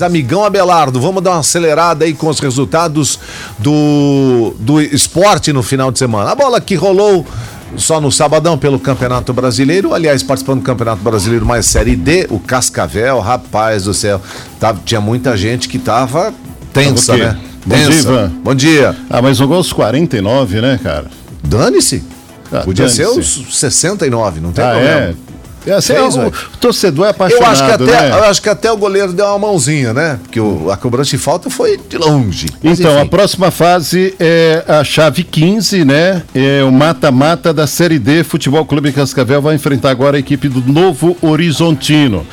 Amigão Abelardo, vamos dar uma acelerada aí com os resultados do, do esporte no final de semana. A bola que rolou só no sabadão pelo Campeonato Brasileiro, aliás, participando do Campeonato Brasileiro mais Série D, o Cascavel, rapaz do céu, tava, tinha muita gente que tava tensa, né? Bom dia, Ivan. Bom dia. Ah, mas jogou os 49, né, cara? Dane-se. Ah, Podia dane-se. ser os 69, não tem Ah, problema. é? É, assim, Fez, o, o torcedor é Eu apaixonado, acho, que até, né? eu acho que até o goleiro deu uma mãozinha, né? Porque o- a cobrança de falta foi de longe. Mas, Então, a enfim. próxima fase é a chave 15, né? É o mata-mata da Série D. Futebol Clube Cascavel vai enfrentar agora a equipe do Novo Horizontino.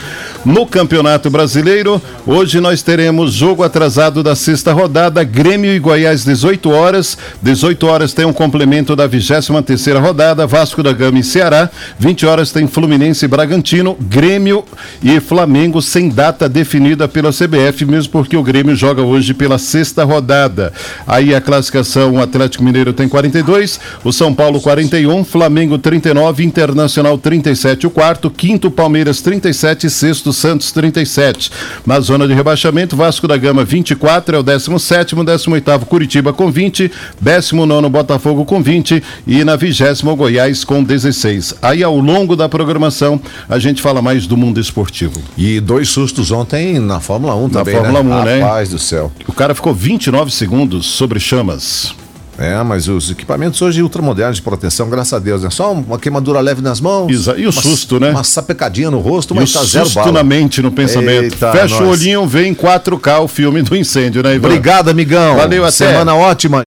No Campeonato Brasileiro, hoje nós teremos jogo atrasado da sexta rodada, Grêmio e Goiás, 18 horas. 18 horas tem um complemento da 23 terceira rodada, Vasco da Gama e Ceará. 20 horas tem Fluminense e Bragantino, Grêmio e Flamengo sem data definida pela CBF, mesmo porque o Grêmio joga hoje pela sexta rodada. Aí a classificação, o Atlético Mineiro tem 42, o São Paulo 41, Flamengo 39, Internacional 37, o quarto, quinto Palmeiras 37 e sexto Santos 37. Na zona de rebaixamento, Vasco da Gama 24 é o 17 18º Curitiba com 20, 19º Botafogo com 20 e na 20 Goiás com 16. Aí ao longo da programação a gente fala mais do mundo esportivo. E dois sustos ontem na Fórmula 1 também, Fórmula né? 1, né? Rapaz do céu. O cara ficou 29 segundos sobre chamas. É, mas os equipamentos hoje ultramodernos de proteção, graças a Deus, é só uma queimadura leve nas mãos. Isa- e o uma- susto, né? Uma sapecadinha no rosto, E o mas tá zero susto bala. na mente, no pensamento. Eita, Fecha o nós. olhinho, vem em 4K o filme do incêndio, né, Ivan? Obrigado, amigão. Valeu, até. Semana ótima.